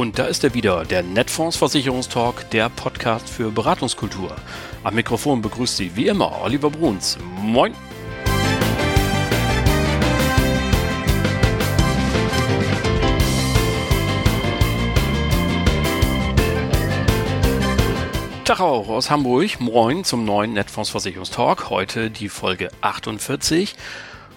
Und da ist er wieder, der Netfonds Versicherungstalk, der Podcast für Beratungskultur. Am Mikrofon begrüßt Sie wie immer Oliver Bruns. Moin! Tag auch aus Hamburg. Moin zum neuen Netfonds Versicherungstalk. Heute die Folge 48.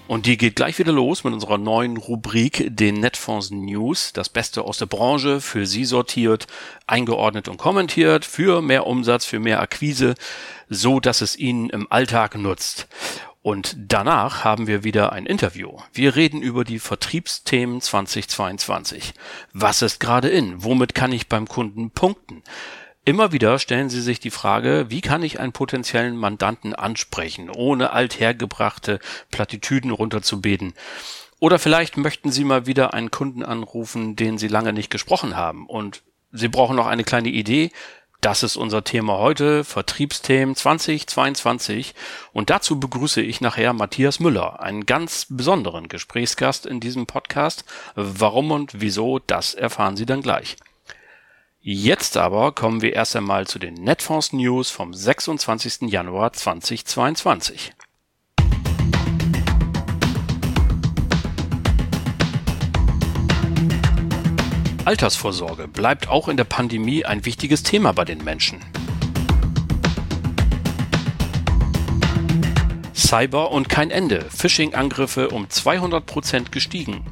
Und die geht gleich wieder los mit unserer neuen Rubrik, den Netfonds News. Das Beste aus der Branche für Sie sortiert, eingeordnet und kommentiert, für mehr Umsatz, für mehr Akquise, so dass es Ihnen im Alltag nutzt. Und danach haben wir wieder ein Interview. Wir reden über die Vertriebsthemen 2022. Was ist gerade in? Womit kann ich beim Kunden punkten? Immer wieder stellen Sie sich die Frage, wie kann ich einen potenziellen Mandanten ansprechen, ohne althergebrachte Plattitüden runterzubeten? Oder vielleicht möchten Sie mal wieder einen Kunden anrufen, den Sie lange nicht gesprochen haben und Sie brauchen noch eine kleine Idee. Das ist unser Thema heute, Vertriebsthemen 2022. Und dazu begrüße ich nachher Matthias Müller, einen ganz besonderen Gesprächsgast in diesem Podcast. Warum und wieso, das erfahren Sie dann gleich. Jetzt aber kommen wir erst einmal zu den Netfonds News vom 26. Januar 2022. Altersvorsorge bleibt auch in der Pandemie ein wichtiges Thema bei den Menschen. Cyber und kein Ende. Phishing-Angriffe um 200 Prozent gestiegen.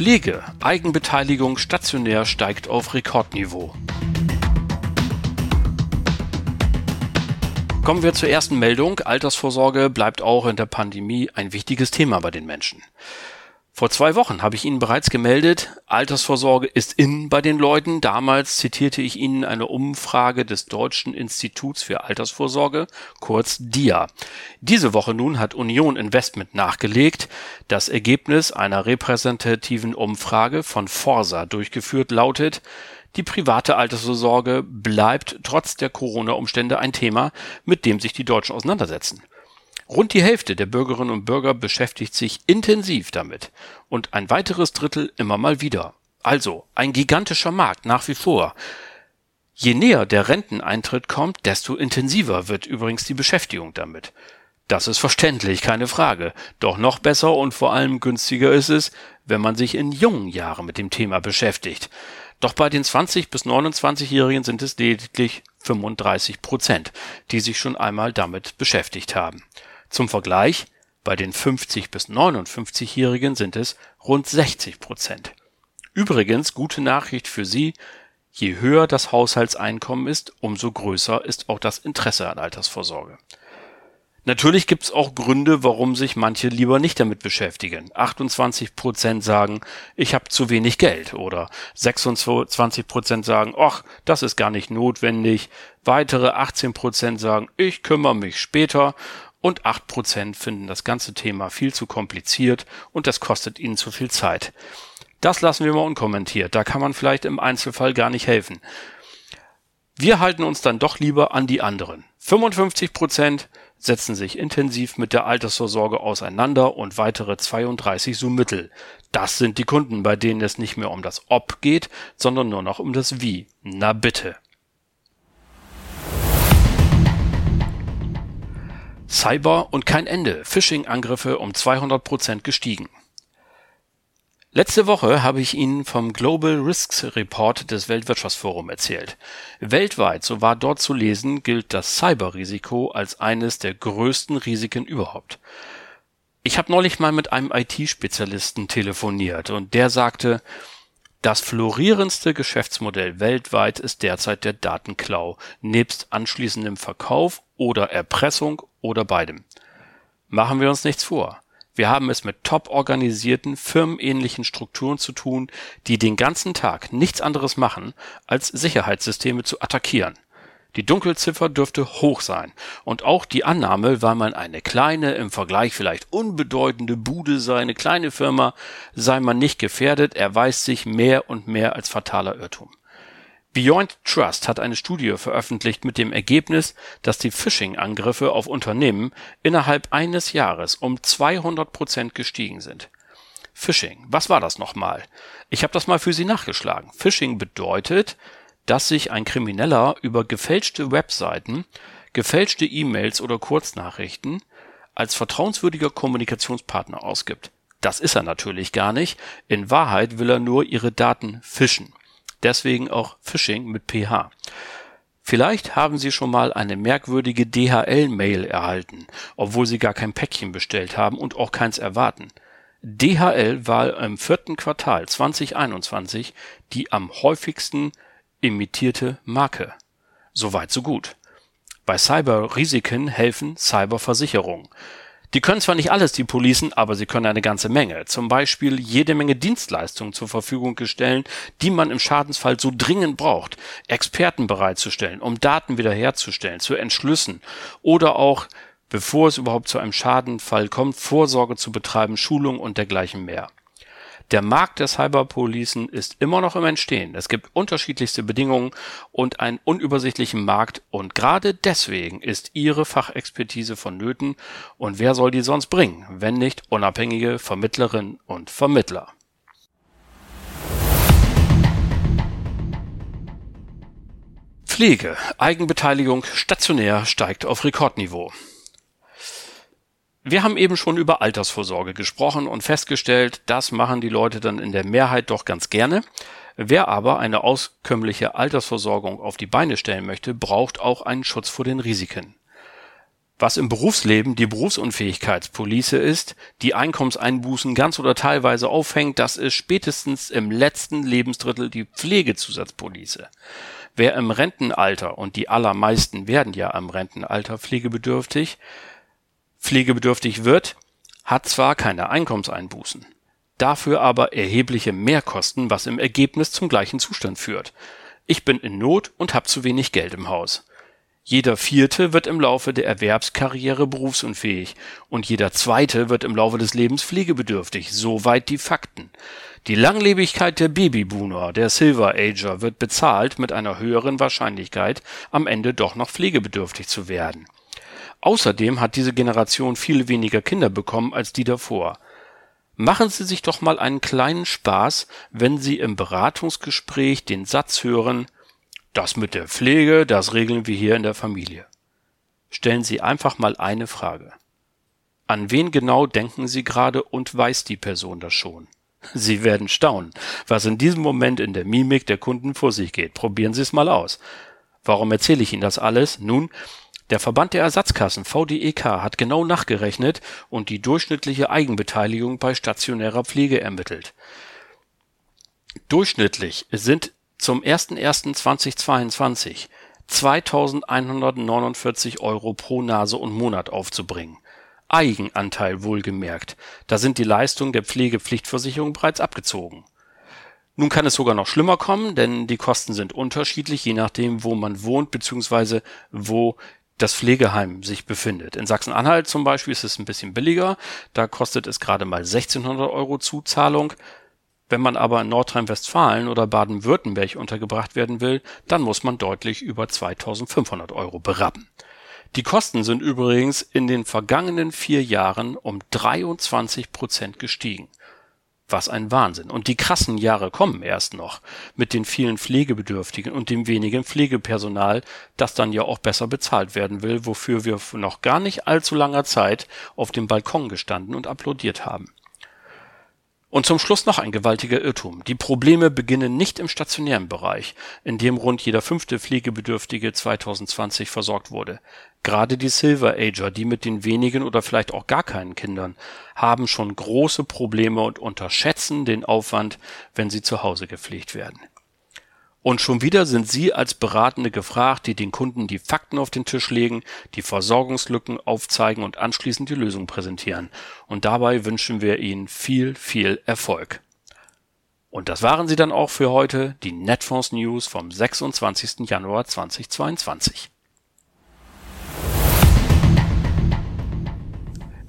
Pflege. Eigenbeteiligung stationär steigt auf Rekordniveau. Kommen wir zur ersten Meldung. Altersvorsorge bleibt auch in der Pandemie ein wichtiges Thema bei den Menschen. Vor zwei Wochen habe ich Ihnen bereits gemeldet, Altersvorsorge ist in bei den Leuten. Damals zitierte ich Ihnen eine Umfrage des Deutschen Instituts für Altersvorsorge, kurz DIA. Diese Woche nun hat Union Investment nachgelegt. Das Ergebnis einer repräsentativen Umfrage von Forsa durchgeführt lautet, die private Altersvorsorge bleibt trotz der Corona-Umstände ein Thema, mit dem sich die Deutschen auseinandersetzen. Rund die Hälfte der Bürgerinnen und Bürger beschäftigt sich intensiv damit und ein weiteres Drittel immer mal wieder. Also ein gigantischer Markt nach wie vor. Je näher der Renteneintritt kommt, desto intensiver wird übrigens die Beschäftigung damit. Das ist verständlich, keine Frage. Doch noch besser und vor allem günstiger ist es, wenn man sich in jungen Jahren mit dem Thema beschäftigt. Doch bei den 20 bis 29-Jährigen sind es lediglich 35 Prozent, die sich schon einmal damit beschäftigt haben. Zum Vergleich, bei den 50 bis 59-Jährigen sind es rund 60 Prozent. Übrigens gute Nachricht für Sie, je höher das Haushaltseinkommen ist, umso größer ist auch das Interesse an Altersvorsorge. Natürlich gibt's auch Gründe, warum sich manche lieber nicht damit beschäftigen. 28 Prozent sagen, ich habe zu wenig Geld oder 26 Prozent sagen, ach, das ist gar nicht notwendig. Weitere 18 Prozent sagen, ich kümmere mich später und 8% finden das ganze Thema viel zu kompliziert und das kostet ihnen zu viel Zeit. Das lassen wir mal unkommentiert, da kann man vielleicht im Einzelfall gar nicht helfen. Wir halten uns dann doch lieber an die anderen. 55% setzen sich intensiv mit der Altersvorsorge auseinander und weitere 32 so mittel. Das sind die Kunden, bei denen es nicht mehr um das Ob geht, sondern nur noch um das Wie. Na bitte. Cyber und kein Ende. Phishing-Angriffe um 200 Prozent gestiegen. Letzte Woche habe ich Ihnen vom Global Risks Report des Weltwirtschaftsforum erzählt. Weltweit, so war dort zu lesen, gilt das Cyberrisiko als eines der größten Risiken überhaupt. Ich habe neulich mal mit einem IT-Spezialisten telefoniert und der sagte, das florierendste Geschäftsmodell weltweit ist derzeit der Datenklau, nebst anschließendem Verkauf oder Erpressung oder beidem. Machen wir uns nichts vor. Wir haben es mit top organisierten, firmenähnlichen Strukturen zu tun, die den ganzen Tag nichts anderes machen, als Sicherheitssysteme zu attackieren. Die Dunkelziffer dürfte hoch sein. Und auch die Annahme, weil man eine kleine, im Vergleich vielleicht unbedeutende Bude sei, eine kleine Firma, sei man nicht gefährdet, erweist sich mehr und mehr als fataler Irrtum. Beyond Trust hat eine Studie veröffentlicht mit dem Ergebnis, dass die Phishing-Angriffe auf Unternehmen innerhalb eines Jahres um 200 Prozent gestiegen sind. Phishing. Was war das nochmal? Ich habe das mal für Sie nachgeschlagen. Phishing bedeutet, dass sich ein Krimineller über gefälschte Webseiten, gefälschte E-Mails oder Kurznachrichten als vertrauenswürdiger Kommunikationspartner ausgibt. Das ist er natürlich gar nicht. In Wahrheit will er nur Ihre Daten fischen. Deswegen auch Phishing mit PH. Vielleicht haben Sie schon mal eine merkwürdige DHL-Mail erhalten, obwohl Sie gar kein Päckchen bestellt haben und auch keins erwarten. DHL war im vierten Quartal 2021 die am häufigsten imitierte Marke. Soweit so gut. Bei Cyberrisiken helfen Cyberversicherungen. Die können zwar nicht alles, die Policen, aber sie können eine ganze Menge. Zum Beispiel jede Menge Dienstleistungen zur Verfügung stellen, die man im Schadensfall so dringend braucht. Experten bereitzustellen, um Daten wiederherzustellen, zu entschlüssen oder auch, bevor es überhaupt zu einem Schadenfall kommt, Vorsorge zu betreiben, Schulung und dergleichen mehr. Der Markt der Cyberpolicen ist immer noch im Entstehen. Es gibt unterschiedlichste Bedingungen und einen unübersichtlichen Markt und gerade deswegen ist Ihre Fachexpertise vonnöten und wer soll die sonst bringen, wenn nicht unabhängige Vermittlerinnen und Vermittler. Pflege. Eigenbeteiligung stationär steigt auf Rekordniveau. Wir haben eben schon über Altersvorsorge gesprochen und festgestellt, das machen die Leute dann in der Mehrheit doch ganz gerne. Wer aber eine auskömmliche Altersversorgung auf die Beine stellen möchte, braucht auch einen Schutz vor den Risiken. Was im Berufsleben die Berufsunfähigkeitspolice ist, die Einkommenseinbußen ganz oder teilweise aufhängt, das ist spätestens im letzten Lebensdrittel die Pflegezusatzpolice. Wer im Rentenalter, und die allermeisten werden ja am Rentenalter pflegebedürftig, pflegebedürftig wird, hat zwar keine Einkommenseinbußen, dafür aber erhebliche Mehrkosten, was im Ergebnis zum gleichen Zustand führt. Ich bin in Not und hab zu wenig Geld im Haus. Jeder Vierte wird im Laufe der Erwerbskarriere berufsunfähig und jeder Zweite wird im Laufe des Lebens pflegebedürftig. Soweit die Fakten. Die Langlebigkeit der Babyboomer, der Silver Ager, wird bezahlt mit einer höheren Wahrscheinlichkeit, am Ende doch noch pflegebedürftig zu werden. Außerdem hat diese Generation viel weniger Kinder bekommen als die davor. Machen Sie sich doch mal einen kleinen Spaß, wenn Sie im Beratungsgespräch den Satz hören, das mit der Pflege, das regeln wir hier in der Familie. Stellen Sie einfach mal eine Frage. An wen genau denken Sie gerade und weiß die Person das schon? Sie werden staunen, was in diesem Moment in der Mimik der Kunden vor sich geht. Probieren Sie es mal aus. Warum erzähle ich Ihnen das alles? Nun, der Verband der Ersatzkassen VDEK hat genau nachgerechnet und die durchschnittliche Eigenbeteiligung bei stationärer Pflege ermittelt. Durchschnittlich sind zum 01.01.2022 2149 Euro pro Nase und Monat aufzubringen. Eigenanteil wohlgemerkt. Da sind die Leistungen der Pflegepflichtversicherung bereits abgezogen. Nun kann es sogar noch schlimmer kommen, denn die Kosten sind unterschiedlich, je nachdem, wo man wohnt bzw. wo das Pflegeheim sich befindet. In Sachsen-Anhalt zum Beispiel ist es ein bisschen billiger. Da kostet es gerade mal 1600 Euro Zuzahlung. Wenn man aber in Nordrhein-Westfalen oder Baden-Württemberg untergebracht werden will, dann muss man deutlich über 2500 Euro berappen. Die Kosten sind übrigens in den vergangenen vier Jahren um 23 Prozent gestiegen. Was ein Wahnsinn. Und die krassen Jahre kommen erst noch mit den vielen Pflegebedürftigen und dem wenigen Pflegepersonal, das dann ja auch besser bezahlt werden will, wofür wir noch gar nicht allzu langer Zeit auf dem Balkon gestanden und applaudiert haben. Und zum Schluss noch ein gewaltiger Irrtum. Die Probleme beginnen nicht im stationären Bereich, in dem rund jeder fünfte Pflegebedürftige 2020 versorgt wurde. Gerade die Silver Ager, die mit den wenigen oder vielleicht auch gar keinen Kindern, haben schon große Probleme und unterschätzen den Aufwand, wenn sie zu Hause gepflegt werden. Und schon wieder sind Sie als Beratende gefragt, die den Kunden die Fakten auf den Tisch legen, die Versorgungslücken aufzeigen und anschließend die Lösung präsentieren. Und dabei wünschen wir Ihnen viel, viel Erfolg. Und das waren sie dann auch für heute, die Netfonds News vom 26. Januar 2022.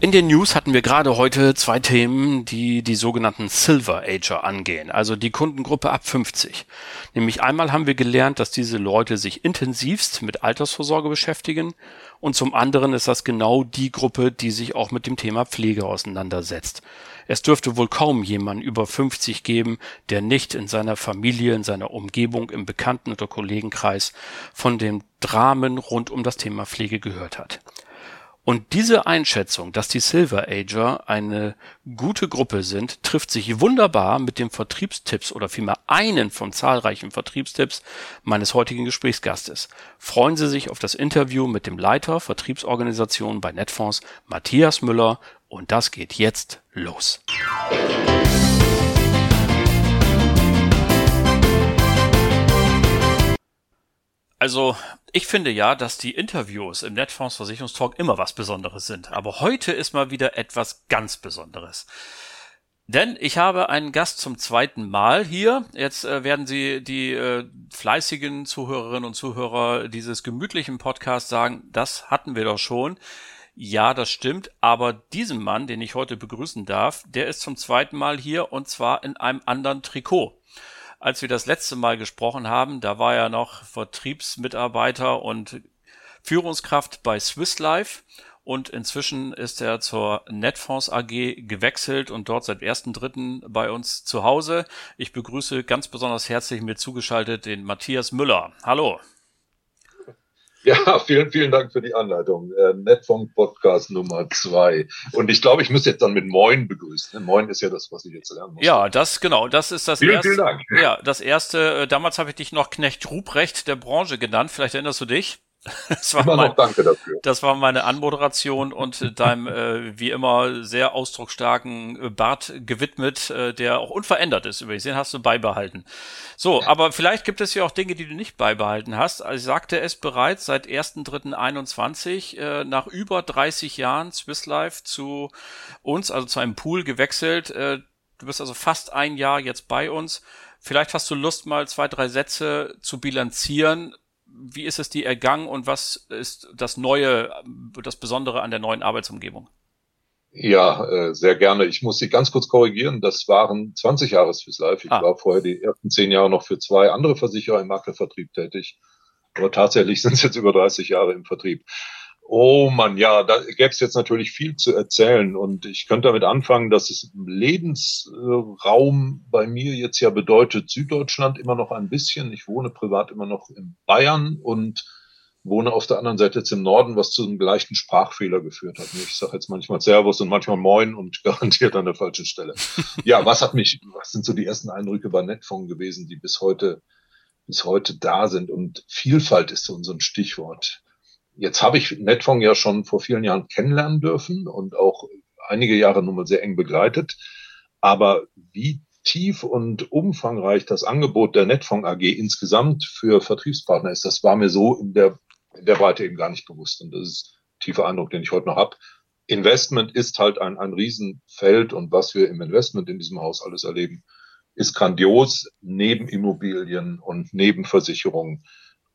In den News hatten wir gerade heute zwei Themen, die die sogenannten Silver Ager angehen, also die Kundengruppe ab 50. Nämlich einmal haben wir gelernt, dass diese Leute sich intensivst mit Altersvorsorge beschäftigen und zum anderen ist das genau die Gruppe, die sich auch mit dem Thema Pflege auseinandersetzt. Es dürfte wohl kaum jemanden über 50 geben, der nicht in seiner Familie, in seiner Umgebung, im Bekannten- oder Kollegenkreis von den Dramen rund um das Thema Pflege gehört hat. Und diese Einschätzung, dass die Silver Ager eine gute Gruppe sind, trifft sich wunderbar mit dem Vertriebstipps oder vielmehr einen von zahlreichen Vertriebstipps meines heutigen Gesprächsgastes. Freuen Sie sich auf das Interview mit dem Leiter Vertriebsorganisation bei Netfonds, Matthias Müller, und das geht jetzt los. Also ich finde ja, dass die Interviews im Netfonds Versicherungstalk immer was Besonderes sind. Aber heute ist mal wieder etwas ganz Besonderes. Denn ich habe einen Gast zum zweiten Mal hier. Jetzt äh, werden Sie die äh, fleißigen Zuhörerinnen und Zuhörer dieses gemütlichen Podcasts sagen, das hatten wir doch schon. Ja, das stimmt. Aber diesen Mann, den ich heute begrüßen darf, der ist zum zweiten Mal hier und zwar in einem anderen Trikot als wir das letzte Mal gesprochen haben, da war er noch Vertriebsmitarbeiter und Führungskraft bei Swiss Life und inzwischen ist er zur Netfonds AG gewechselt und dort seit 1.3. bei uns zu Hause. Ich begrüße ganz besonders herzlich mir zugeschaltet den Matthias Müller. Hallo. Ja, vielen, vielen Dank für die Anleitung. Äh, Netfunk Podcast Nummer zwei. Und ich glaube, ich muss jetzt dann mit Moin begrüßen. Ne? Moin ist ja das, was ich jetzt lernen muss. Ja, das genau, das ist das vielen, erste. Vielen Dank. Ja, das erste. Äh, damals habe ich dich noch Knecht Ruprecht der Branche genannt. Vielleicht erinnerst du dich? Das war, mein, das war meine Anmoderation und deinem äh, wie immer sehr ausdrucksstarken äh, Bart gewidmet, äh, der auch unverändert ist. Übrigens, den hast du beibehalten. So, aber vielleicht gibt es ja auch Dinge, die du nicht beibehalten hast. Also ich sagte es bereits seit 1.3.21, äh, nach über 30 Jahren Swiss Life zu uns, also zu einem Pool gewechselt. Äh, du bist also fast ein Jahr jetzt bei uns. Vielleicht hast du Lust, mal zwei, drei Sätze zu bilanzieren, wie ist es dir ergangen und was ist das Neue, das Besondere an der neuen Arbeitsumgebung? Ja, äh, sehr gerne. Ich muss Sie ganz kurz korrigieren. Das waren 20 Jahre Swiss Life. Ich ah. war vorher die ersten zehn Jahre noch für zwei andere Versicherer im Maklervertrieb tätig. Aber tatsächlich sind es jetzt über 30 Jahre im Vertrieb. Oh man, ja, da gäbe es jetzt natürlich viel zu erzählen und ich könnte damit anfangen, dass es Lebensraum bei mir jetzt ja bedeutet Süddeutschland immer noch ein bisschen. Ich wohne privat immer noch in Bayern und wohne auf der anderen Seite jetzt im Norden, was zu einem leichten Sprachfehler geführt hat. Ich sage jetzt manchmal Servus und manchmal Moin und garantiert an der falschen Stelle. Ja, was hat mich, was sind so die ersten Eindrücke bei Netfong gewesen, die bis heute, bis heute da sind? Und Vielfalt ist so ein Stichwort Jetzt habe ich Netfong ja schon vor vielen Jahren kennenlernen dürfen und auch einige Jahre nun mal sehr eng begleitet. Aber wie tief und umfangreich das Angebot der Netfong AG insgesamt für Vertriebspartner ist, das war mir so in der, in der Breite eben gar nicht bewusst. Und das ist ein tiefer Eindruck, den ich heute noch habe. Investment ist halt ein, ein Riesenfeld und was wir im Investment in diesem Haus alles erleben, ist grandios neben Immobilien und neben Versicherungen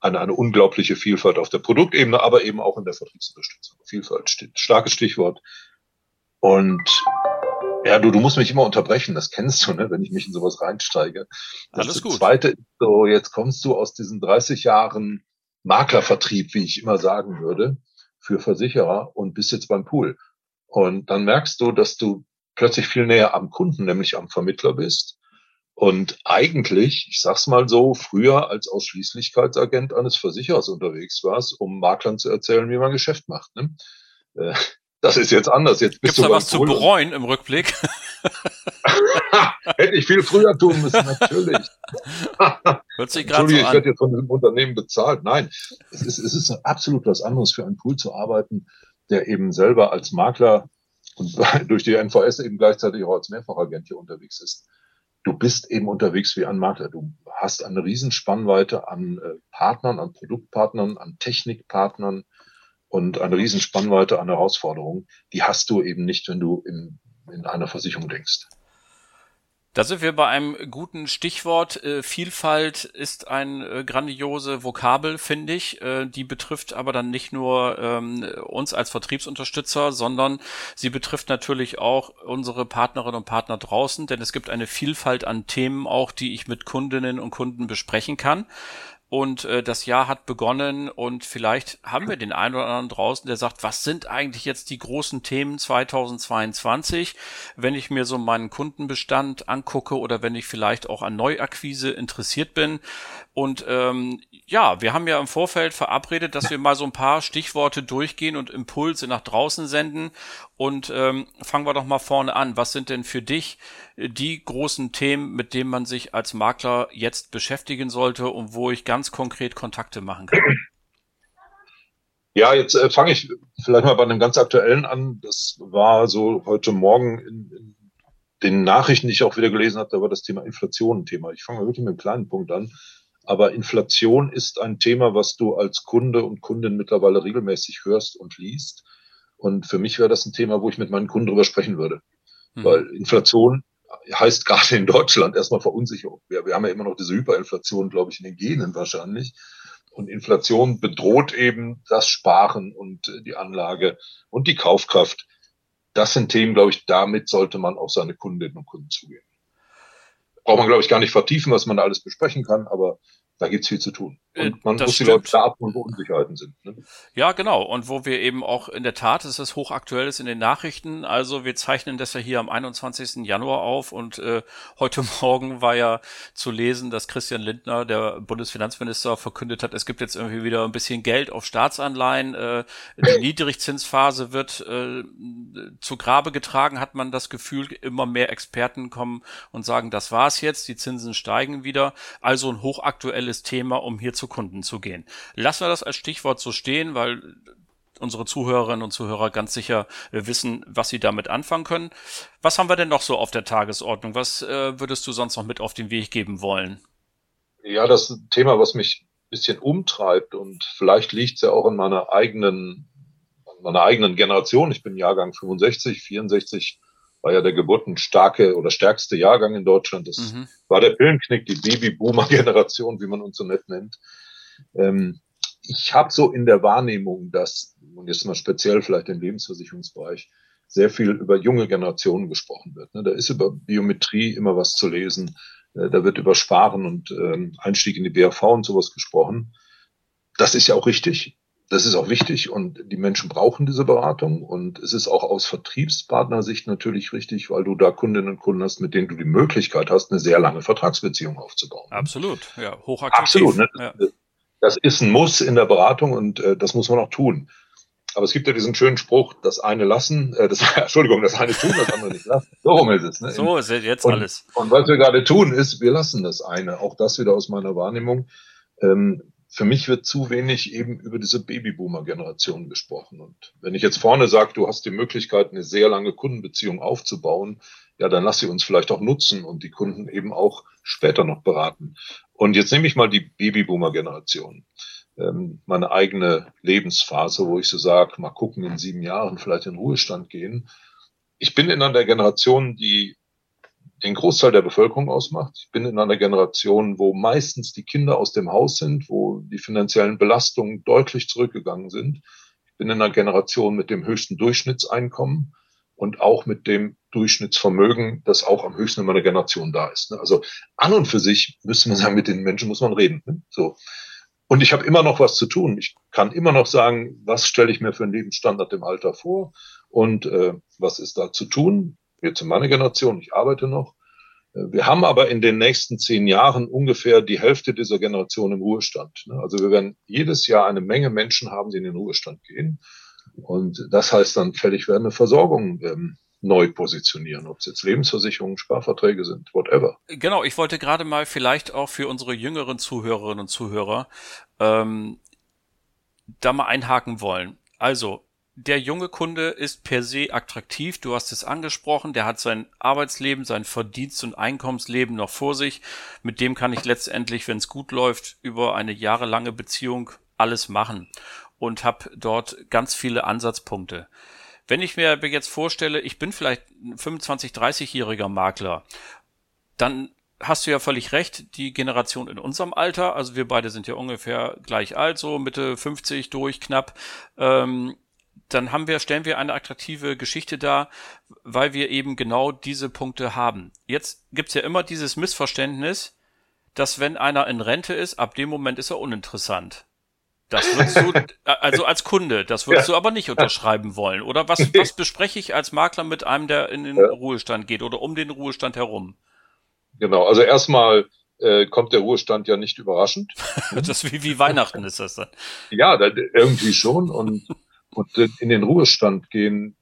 eine, eine unglaubliche Vielfalt auf der Produktebene, aber eben auch in der Vertriebsunterstützung. Vielfalt, starkes Stichwort. Und ja, du, du musst mich immer unterbrechen, das kennst du, ne, wenn ich mich in sowas reinsteige. Das Alles gut. Zweite ist so, jetzt kommst du aus diesen 30 Jahren Maklervertrieb, wie ich immer sagen würde, für Versicherer und bist jetzt beim Pool. Und dann merkst du, dass du plötzlich viel näher am Kunden, nämlich am Vermittler bist und eigentlich, ich sag's mal so, früher als Ausschließlichkeitsagent eines Versicherers unterwegs warst, um Maklern zu erzählen, wie man Geschäft macht. Ne? Äh, das ist jetzt anders. Jetzt bist Gibt's du da was zu bereuen im Rückblick? Hätte ich viel früher tun müssen, natürlich. Hört sich gerade so ich werde jetzt von diesem Unternehmen bezahlt. Nein, es ist, es ist absolut was anderes für einen Pool zu arbeiten, der eben selber als Makler und durch die NVS eben gleichzeitig auch als Mehrfachagent hier unterwegs ist du bist eben unterwegs wie ein Makler. Du hast eine Riesenspannweite an äh, Partnern, an Produktpartnern, an Technikpartnern und eine Riesenspannweite an Herausforderungen. Die hast du eben nicht, wenn du in, in einer Versicherung denkst. Da sind wir bei einem guten Stichwort. Äh, Vielfalt ist ein äh, grandiose Vokabel, finde ich. Äh, die betrifft aber dann nicht nur ähm, uns als Vertriebsunterstützer, sondern sie betrifft natürlich auch unsere Partnerinnen und Partner draußen, denn es gibt eine Vielfalt an Themen auch, die ich mit Kundinnen und Kunden besprechen kann. Und äh, das Jahr hat begonnen und vielleicht haben wir den einen oder anderen draußen, der sagt, was sind eigentlich jetzt die großen Themen 2022, wenn ich mir so meinen Kundenbestand angucke oder wenn ich vielleicht auch an Neuakquise interessiert bin. Und ähm, ja, wir haben ja im Vorfeld verabredet, dass wir mal so ein paar Stichworte durchgehen und Impulse nach draußen senden. Und ähm, fangen wir doch mal vorne an. Was sind denn für dich die großen Themen, mit denen man sich als Makler jetzt beschäftigen sollte und wo ich ganz konkret Kontakte machen kann? Ja, jetzt äh, fange ich vielleicht mal bei einem ganz aktuellen an. Das war so heute Morgen in, in den Nachrichten, die ich auch wieder gelesen habe, da war das Thema Inflation ein Thema. Ich fange mal wirklich mit einem kleinen Punkt an. Aber Inflation ist ein Thema, was du als Kunde und Kundin mittlerweile regelmäßig hörst und liest. Und für mich wäre das ein Thema, wo ich mit meinen Kunden drüber sprechen würde. Hm. Weil Inflation heißt gerade in Deutschland erstmal Verunsicherung. Wir, wir haben ja immer noch diese Hyperinflation, glaube ich, in den Genen wahrscheinlich. Und Inflation bedroht eben das Sparen und äh, die Anlage und die Kaufkraft. Das sind Themen, glaube ich, damit sollte man auf seine Kundinnen und Kunden zugehen. Braucht man, glaube ich, gar nicht vertiefen, was man da alles besprechen kann, aber da gibt's viel zu tun. Äh, und man das muss stimmt. die Leute da abholen, wo Unsicherheiten sind. Ne? Ja, genau. Und wo wir eben auch in der Tat, es ist hochaktuell ist in den Nachrichten. Also wir zeichnen das ja hier am 21. Januar auf und äh, heute Morgen war ja zu lesen, dass Christian Lindner, der Bundesfinanzminister, verkündet hat, es gibt jetzt irgendwie wieder ein bisschen Geld auf Staatsanleihen. Äh, die Niedrigzinsphase wird äh, zu Grabe getragen, hat man das Gefühl. Immer mehr Experten kommen und sagen, das war's jetzt, die Zinsen steigen wieder. Also ein hochaktuelles Thema, um hier zu Kunden zu gehen. Lassen wir das als Stichwort so stehen, weil unsere Zuhörerinnen und Zuhörer ganz sicher äh, wissen, was sie damit anfangen können. Was haben wir denn noch so auf der Tagesordnung? Was äh, würdest du sonst noch mit auf den Weg geben wollen? Ja, das ist ein Thema, was mich ein bisschen umtreibt und vielleicht liegt es ja auch in meiner eigenen, meiner eigenen Generation. Ich bin Jahrgang 65, 64 war ja der geburtenstarke oder stärkste Jahrgang in Deutschland. Das mhm. war der Pillenknick, die Babyboomer-Generation, wie man uns so nett nennt. Ähm, ich habe so in der Wahrnehmung, dass, und jetzt mal speziell vielleicht im Lebensversicherungsbereich, sehr viel über junge Generationen gesprochen wird. Ne? Da ist über Biometrie immer was zu lesen. Äh, da wird über Sparen und ähm, Einstieg in die BAV und sowas gesprochen. Das ist ja auch richtig das ist auch wichtig und die Menschen brauchen diese Beratung und es ist auch aus Vertriebspartnersicht natürlich richtig, weil du da Kundinnen und Kunden hast, mit denen du die Möglichkeit hast, eine sehr lange Vertragsbeziehung aufzubauen. Absolut, ja, hochaktiv. Absolut, ne? ja. das ist ein Muss in der Beratung und äh, das muss man auch tun. Aber es gibt ja diesen schönen Spruch, das eine lassen, äh, das, Entschuldigung, das eine tun, das andere nicht lassen. So rum ist es. Ne? So ist jetzt und, alles. Und was wir gerade tun, ist, wir lassen das eine. Auch das wieder aus meiner Wahrnehmung. Ähm, für mich wird zu wenig eben über diese Babyboomer-Generation gesprochen. Und wenn ich jetzt vorne sage, du hast die Möglichkeit, eine sehr lange Kundenbeziehung aufzubauen, ja, dann lass sie uns vielleicht auch nutzen und die Kunden eben auch später noch beraten. Und jetzt nehme ich mal die Babyboomer-Generation, ähm, meine eigene Lebensphase, wo ich so sage, mal gucken, in sieben Jahren vielleicht in Ruhestand gehen. Ich bin in einer Generation, die den Großteil der Bevölkerung ausmacht. Ich bin in einer Generation, wo meistens die Kinder aus dem Haus sind, wo die finanziellen Belastungen deutlich zurückgegangen sind. Ich bin in einer Generation mit dem höchsten Durchschnittseinkommen und auch mit dem Durchschnittsvermögen, das auch am höchsten in meiner Generation da ist. Ne? Also an und für sich müsste man sagen, mit den Menschen muss man reden. Ne? So. Und ich habe immer noch was zu tun. Ich kann immer noch sagen, was stelle ich mir für einen Lebensstandard im Alter vor und äh, was ist da zu tun jetzt in meiner Generation, ich arbeite noch. Äh, wir haben aber in den nächsten zehn Jahren ungefähr die Hälfte dieser Generation im Ruhestand. Ne? Also wir werden jedes Jahr eine Menge Menschen haben, die in den Ruhestand gehen. Und das heißt dann fällig werden eine Versorgung ähm, neu positionieren, ob es jetzt Lebensversicherungen, Sparverträge sind, whatever. Genau, ich wollte gerade mal vielleicht auch für unsere jüngeren Zuhörerinnen und Zuhörer ähm, da mal einhaken wollen. Also, der junge Kunde ist per se attraktiv. Du hast es angesprochen. Der hat sein Arbeitsleben, sein Verdienst- und Einkommensleben noch vor sich. Mit dem kann ich letztendlich, wenn es gut läuft, über eine jahrelange Beziehung alles machen und habe dort ganz viele Ansatzpunkte. Wenn ich mir jetzt vorstelle, ich bin vielleicht ein 25, 30-jähriger Makler, dann hast du ja völlig recht, die Generation in unserem Alter, also wir beide sind ja ungefähr gleich alt, so Mitte 50 durch knapp, ähm, dann haben wir, stellen wir eine attraktive Geschichte dar, weil wir eben genau diese Punkte haben. Jetzt gibt's ja immer dieses Missverständnis, dass wenn einer in Rente ist, ab dem Moment ist er uninteressant. Das würdest du, also als Kunde, das würdest ja. du aber nicht unterschreiben wollen. Oder was, was bespreche ich als Makler mit einem, der in den ja. Ruhestand geht oder um den Ruhestand herum? Genau, also erstmal äh, kommt der Ruhestand ja nicht überraschend. das wie, wie Weihnachten ist das dann. Ja, irgendwie schon. Und, und in den Ruhestand gehen,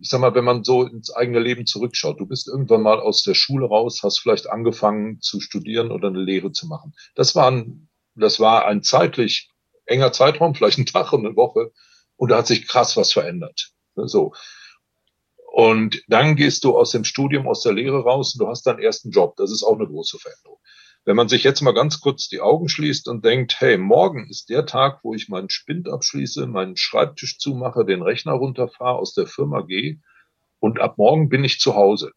ich sag mal, wenn man so ins eigene Leben zurückschaut, du bist irgendwann mal aus der Schule raus, hast vielleicht angefangen zu studieren oder eine Lehre zu machen. Das war ein, das war ein zeitlich enger Zeitraum, vielleicht ein Tag und eine Woche, und da hat sich krass was verändert. So. Und dann gehst du aus dem Studium, aus der Lehre raus und du hast deinen ersten Job. Das ist auch eine große Veränderung. Wenn man sich jetzt mal ganz kurz die Augen schließt und denkt, hey, morgen ist der Tag, wo ich meinen Spind abschließe, meinen Schreibtisch zumache, den Rechner runterfahre, aus der Firma gehe und ab morgen bin ich zu Hause.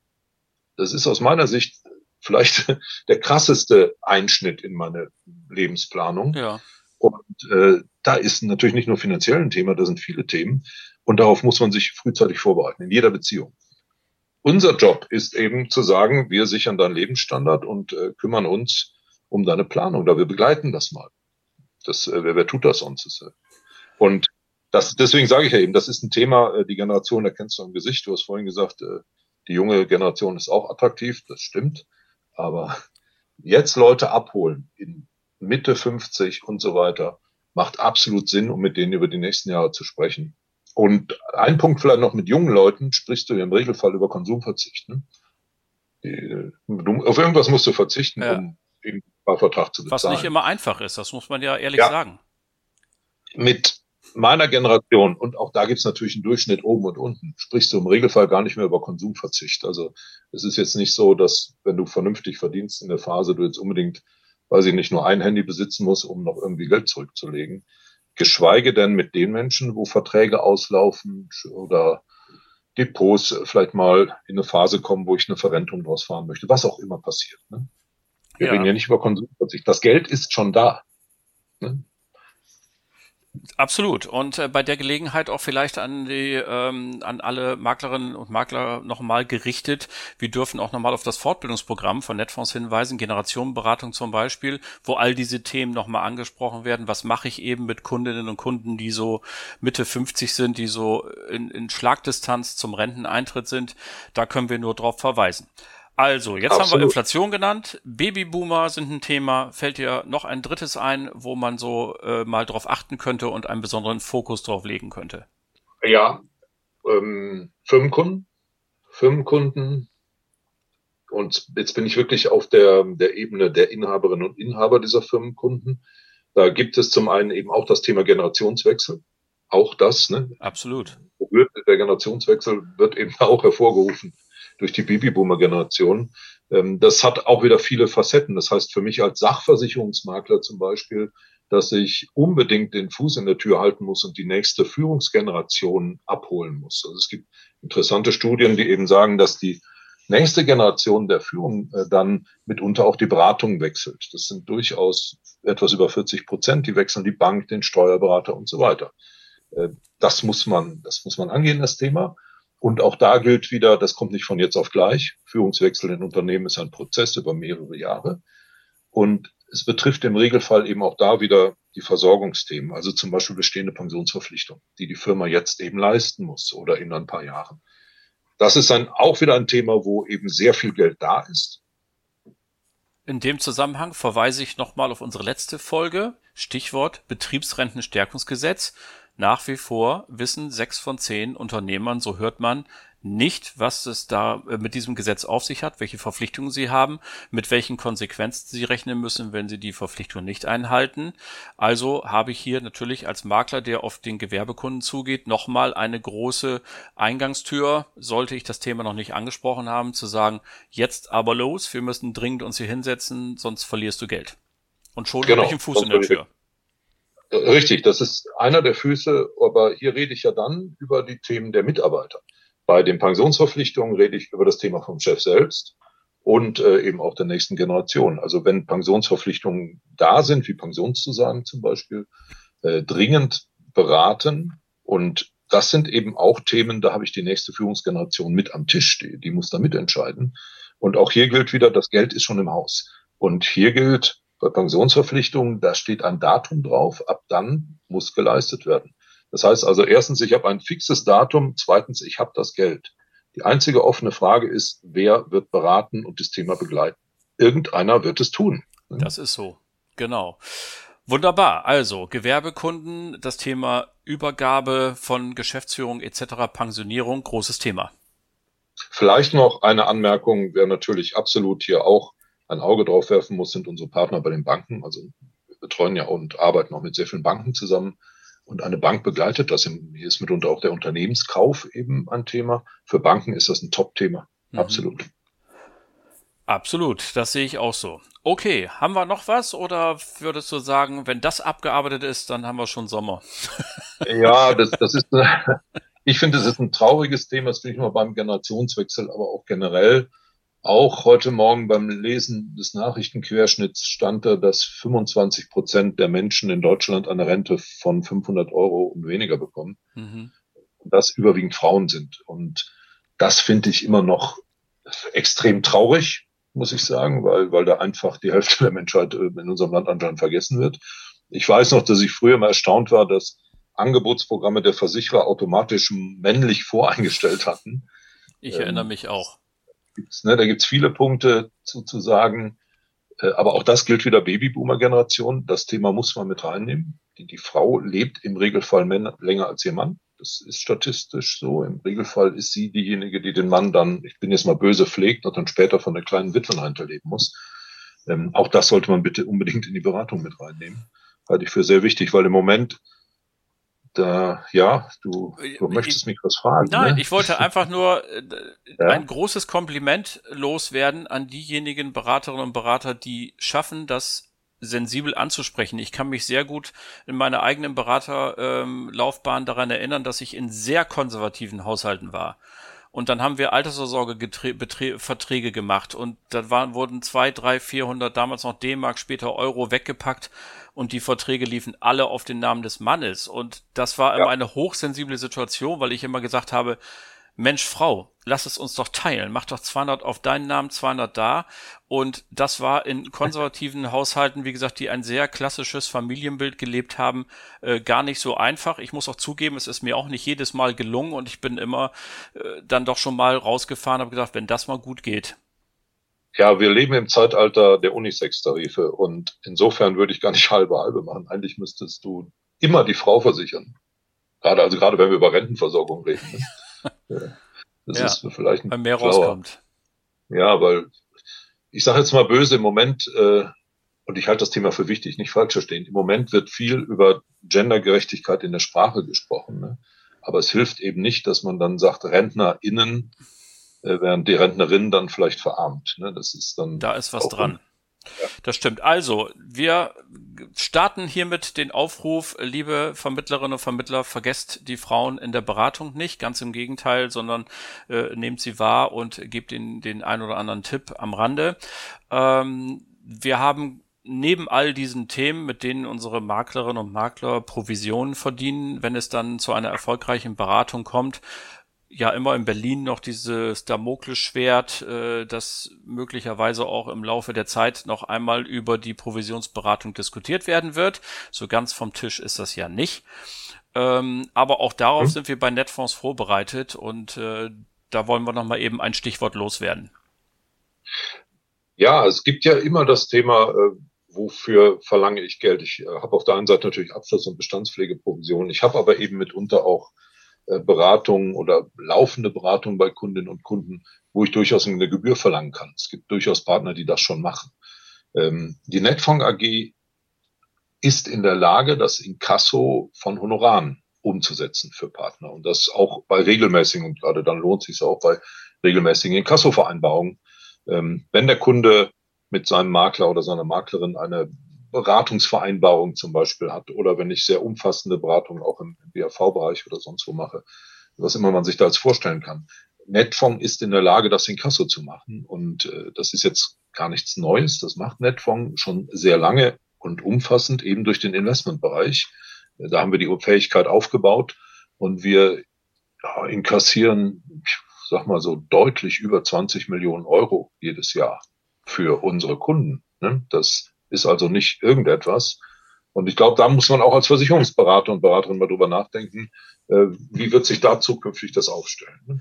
Das ist aus meiner Sicht vielleicht der krasseste Einschnitt in meine Lebensplanung. Ja. Und äh, da ist natürlich nicht nur finanziell ein Thema, da sind viele Themen. Und darauf muss man sich frühzeitig vorbereiten, in jeder Beziehung. Unser Job ist eben zu sagen, wir sichern deinen Lebensstandard und äh, kümmern uns um deine Planung. Da wir begleiten das mal. Das, äh, wer, wer tut das sonst? Äh, und das, deswegen sage ich ja eben, das ist ein Thema, äh, die Generation erkennst du am Gesicht. Du hast vorhin gesagt, äh, die junge Generation ist auch attraktiv, das stimmt. Aber jetzt Leute abholen in Mitte 50 und so weiter, macht absolut Sinn, um mit denen über die nächsten Jahre zu sprechen. Und ein Punkt vielleicht noch mit jungen Leuten, sprichst du im Regelfall über Konsumverzicht. Ne? Du, auf irgendwas musst du verzichten, ja. um den Barvertrag zu bezahlen. Was nicht immer einfach ist, das muss man ja ehrlich ja. sagen. Mit meiner Generation, und auch da gibt's natürlich einen Durchschnitt oben und unten, sprichst du im Regelfall gar nicht mehr über Konsumverzicht. Also es ist jetzt nicht so, dass wenn du vernünftig verdienst in der Phase, du jetzt unbedingt weiß ich nicht, nur ein Handy besitzen muss, um noch irgendwie Geld zurückzulegen. Geschweige denn mit den Menschen, wo Verträge auslaufen oder Depots vielleicht mal in eine Phase kommen, wo ich eine Verrentung draus fahren möchte, was auch immer passiert. Ne? Wir ja. reden ja nicht über Konsumverzicht. Das Geld ist schon da. Ne? Absolut. Und äh, bei der Gelegenheit auch vielleicht an die ähm, an alle Maklerinnen und Makler nochmal gerichtet. Wir dürfen auch nochmal auf das Fortbildungsprogramm von Netfonds hinweisen, Generationenberatung zum Beispiel, wo all diese Themen nochmal angesprochen werden. Was mache ich eben mit Kundinnen und Kunden, die so Mitte 50 sind, die so in, in Schlagdistanz zum Renteneintritt sind? Da können wir nur drauf verweisen. Also, jetzt Absolut. haben wir Inflation genannt. Babyboomer sind ein Thema. Fällt dir noch ein drittes ein, wo man so äh, mal drauf achten könnte und einen besonderen Fokus drauf legen könnte? Ja, ähm, Firmenkunden. Firmenkunden. Und jetzt bin ich wirklich auf der, der Ebene der Inhaberinnen und Inhaber dieser Firmenkunden. Da gibt es zum einen eben auch das Thema Generationswechsel. Auch das, ne? Absolut. Der Generationswechsel wird eben auch hervorgerufen durch die Babyboomer-Generation. Ähm, das hat auch wieder viele Facetten. Das heißt für mich als Sachversicherungsmakler zum Beispiel, dass ich unbedingt den Fuß in der Tür halten muss und die nächste Führungsgeneration abholen muss. Also es gibt interessante Studien, die eben sagen, dass die nächste Generation der Führung äh, dann mitunter auch die Beratung wechselt. Das sind durchaus etwas über 40 Prozent, die wechseln die Bank, den Steuerberater und so weiter. Äh, das muss man, das muss man angehen, das Thema. Und auch da gilt wieder, das kommt nicht von jetzt auf gleich. Führungswechsel in Unternehmen ist ein Prozess über mehrere Jahre. Und es betrifft im Regelfall eben auch da wieder die Versorgungsthemen, also zum Beispiel bestehende Pensionsverpflichtungen, die die Firma jetzt eben leisten muss oder in ein paar Jahren. Das ist dann auch wieder ein Thema, wo eben sehr viel Geld da ist. In dem Zusammenhang verweise ich nochmal auf unsere letzte Folge, Stichwort Betriebsrentenstärkungsgesetz. Nach wie vor wissen sechs von zehn Unternehmern, so hört man, nicht, was es da äh, mit diesem Gesetz auf sich hat, welche Verpflichtungen sie haben, mit welchen Konsequenzen sie rechnen müssen, wenn sie die Verpflichtung nicht einhalten. Also habe ich hier natürlich als Makler, der auf den Gewerbekunden zugeht, nochmal eine große Eingangstür, sollte ich das Thema noch nicht angesprochen haben, zu sagen, jetzt aber los, wir müssen dringend uns hier hinsetzen, sonst verlierst du Geld. Und schon genau, habe ich einen Fuß in der Tür. Richtig, das ist einer der Füße, aber hier rede ich ja dann über die Themen der Mitarbeiter. Bei den Pensionsverpflichtungen rede ich über das Thema vom Chef selbst und äh, eben auch der nächsten Generation. Also wenn Pensionsverpflichtungen da sind, wie Pensionszusagen zum Beispiel, äh, dringend beraten und das sind eben auch Themen, da habe ich die nächste Führungsgeneration mit am Tisch, die, die muss da mitentscheiden. Und auch hier gilt wieder, das Geld ist schon im Haus. Und hier gilt bei Pensionsverpflichtungen, da steht ein Datum drauf, ab dann muss geleistet werden. Das heißt also erstens, ich habe ein fixes Datum, zweitens, ich habe das Geld. Die einzige offene Frage ist, wer wird beraten und das Thema begleiten? Irgendeiner wird es tun. Das ist so, genau. Wunderbar. Also Gewerbekunden, das Thema Übergabe von Geschäftsführung etc., Pensionierung, großes Thema. Vielleicht noch eine Anmerkung, wer natürlich absolut hier auch ein Auge drauf werfen muss, sind unsere Partner bei den Banken. Also wir betreuen ja und arbeiten auch mit sehr vielen Banken zusammen. Und eine Bank begleitet das. Hier ist mitunter auch der Unternehmenskauf eben ein Thema. Für Banken ist das ein Top-Thema. Mhm. Absolut. Absolut, das sehe ich auch so. Okay, haben wir noch was oder würdest du sagen, wenn das abgearbeitet ist, dann haben wir schon Sommer? ja, das, das ist, ich finde, das ist ein trauriges Thema, das bin ich mal beim Generationswechsel, aber auch generell. Auch heute Morgen beim Lesen des Nachrichtenquerschnitts stand da, dass 25 Prozent der Menschen in Deutschland eine Rente von 500 Euro und weniger bekommen. Mhm. Und das überwiegend Frauen sind. Und das finde ich immer noch extrem traurig, muss ich sagen, weil, weil da einfach die Hälfte der Menschheit äh, in unserem Land anscheinend vergessen wird. Ich weiß noch, dass ich früher mal erstaunt war, dass Angebotsprogramme der Versicherer automatisch männlich voreingestellt hatten. Ich erinnere ähm, mich auch gibt's, ne, da gibt's viele Punkte zu, zu sagen. Äh, aber auch das gilt wieder Babyboomer-Generation. Das Thema muss man mit reinnehmen. Die, die Frau lebt im Regelfall länger als ihr Mann. Das ist statistisch so. Im Regelfall ist sie diejenige, die den Mann dann, ich bin jetzt mal böse, pflegt und dann später von der kleinen Witwenrente leben muss. Ähm, auch das sollte man bitte unbedingt in die Beratung mit reinnehmen. Halte ich für sehr wichtig, weil im Moment da, ja, du, du möchtest mich was fragen. Nein, ne? ich wollte einfach nur äh, ja? ein großes Kompliment loswerden an diejenigen Beraterinnen und Berater, die schaffen, das sensibel anzusprechen. Ich kann mich sehr gut in meiner eigenen Beraterlaufbahn ähm, daran erinnern, dass ich in sehr konservativen Haushalten war. Und dann haben wir Altersvorsorgeverträge gemacht. Und da waren, wurden zwei, drei, vierhundert, damals noch D-Mark, später Euro weggepackt. Und die Verträge liefen alle auf den Namen des Mannes. Und das war immer eine hochsensible Situation, weil ich immer gesagt habe, Mensch, Frau, lass es uns doch teilen. Mach doch 200 auf deinen Namen, 200 da. Und das war in konservativen Haushalten, wie gesagt, die ein sehr klassisches Familienbild gelebt haben, äh, gar nicht so einfach. Ich muss auch zugeben, es ist mir auch nicht jedes Mal gelungen und ich bin immer äh, dann doch schon mal rausgefahren, habe gesagt, wenn das mal gut geht, ja, wir leben im Zeitalter der Unisex-Tarife und insofern würde ich gar nicht halbe halbe machen. Eigentlich müsstest du immer die Frau versichern. Gerade, also gerade wenn wir über Rentenversorgung reden. Ja, das ja, ist vielleicht ein weil mehr rauskommt. Ja, weil ich sage jetzt mal böse im Moment, äh, und ich halte das Thema für wichtig, nicht falsch verstehen. Im Moment wird viel über Gendergerechtigkeit in der Sprache gesprochen. Ne? Aber es hilft eben nicht, dass man dann sagt, RentnerInnen äh, während die Rentnerin dann vielleicht verarmt. Ne? Das ist dann. Da ist was dran. Das stimmt. Also, wir starten hiermit den Aufruf, liebe Vermittlerinnen und Vermittler, vergesst die Frauen in der Beratung nicht, ganz im Gegenteil, sondern äh, nehmt sie wahr und gebt ihnen den ein oder anderen Tipp am Rande. Ähm, wir haben neben all diesen Themen, mit denen unsere Maklerinnen und Makler Provisionen verdienen, wenn es dann zu einer erfolgreichen Beratung kommt, ja immer in Berlin noch dieses Damoklesschwert, äh, das möglicherweise auch im Laufe der Zeit noch einmal über die Provisionsberatung diskutiert werden wird. So ganz vom Tisch ist das ja nicht. Ähm, aber auch darauf mhm. sind wir bei Netfonds vorbereitet und äh, da wollen wir noch mal eben ein Stichwort loswerden. Ja, es gibt ja immer das Thema, äh, wofür verlange ich Geld. Ich äh, habe auf der einen Seite natürlich Abschluss- und Bestandspflegeprovisionen. Ich habe aber eben mitunter auch Beratungen oder laufende Beratungen bei Kundinnen und Kunden, wo ich durchaus eine Gebühr verlangen kann. Es gibt durchaus Partner, die das schon machen. Ähm, die Netfonds AG ist in der Lage, das Inkasso von Honoraren umzusetzen für Partner. Und das auch bei regelmäßigen, und gerade dann lohnt sich auch bei regelmäßigen Inkasso-Vereinbarungen. Ähm, wenn der Kunde mit seinem Makler oder seiner Maklerin eine Beratungsvereinbarung zum Beispiel hat oder wenn ich sehr umfassende Beratungen auch im, BAV-Bereich oder sonst wo mache, was immer man sich da als vorstellen kann. Netfonds ist in der Lage, das in Kasso zu machen und äh, das ist jetzt gar nichts Neues. Das macht Netfonds schon sehr lange und umfassend eben durch den Investmentbereich. Da haben wir die Fähigkeit aufgebaut und wir ja, inkassieren, ich sag mal so deutlich über 20 Millionen Euro jedes Jahr für unsere Kunden. Ne? Das ist also nicht irgendetwas. Und ich glaube, da muss man auch als Versicherungsberater und Beraterin mal drüber nachdenken, äh, wie wird sich da zukünftig das aufstellen. Ne?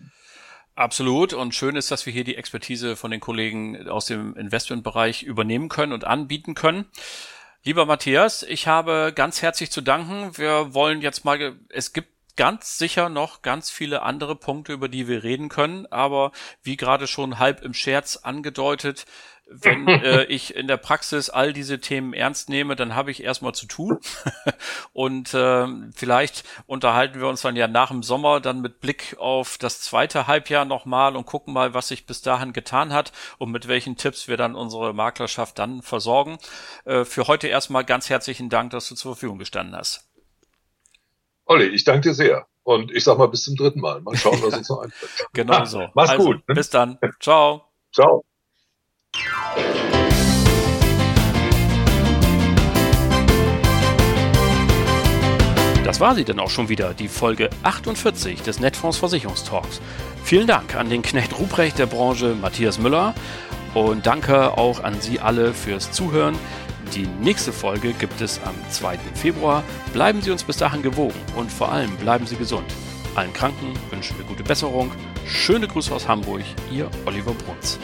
Absolut. Und schön ist, dass wir hier die Expertise von den Kollegen aus dem Investmentbereich übernehmen können und anbieten können. Lieber Matthias, ich habe ganz herzlich zu danken. Wir wollen jetzt mal, es gibt ganz sicher noch ganz viele andere Punkte, über die wir reden können, aber wie gerade schon halb im Scherz angedeutet, wenn äh, ich in der Praxis all diese Themen ernst nehme, dann habe ich erstmal zu tun. und äh, vielleicht unterhalten wir uns dann ja nach dem Sommer dann mit Blick auf das zweite Halbjahr nochmal und gucken mal, was sich bis dahin getan hat und mit welchen Tipps wir dann unsere Maklerschaft dann versorgen. Äh, für heute erstmal ganz herzlichen Dank, dass du zur Verfügung gestanden hast. Olli, ich danke dir sehr. Und ich sag mal bis zum dritten Mal. Mal schauen, was uns noch einfällt. Genau so. Mach's also, gut. Ne? Bis dann. Ciao. Ciao. Das war sie denn auch schon wieder, die Folge 48 des Netfonds Versicherungstalks. Vielen Dank an den Knecht Ruprecht der Branche Matthias Müller und danke auch an Sie alle fürs Zuhören. Die nächste Folge gibt es am 2. Februar. Bleiben Sie uns bis dahin gewogen und vor allem bleiben Sie gesund. Allen Kranken wünschen wir gute Besserung. Schöne Grüße aus Hamburg, Ihr Oliver Bruns.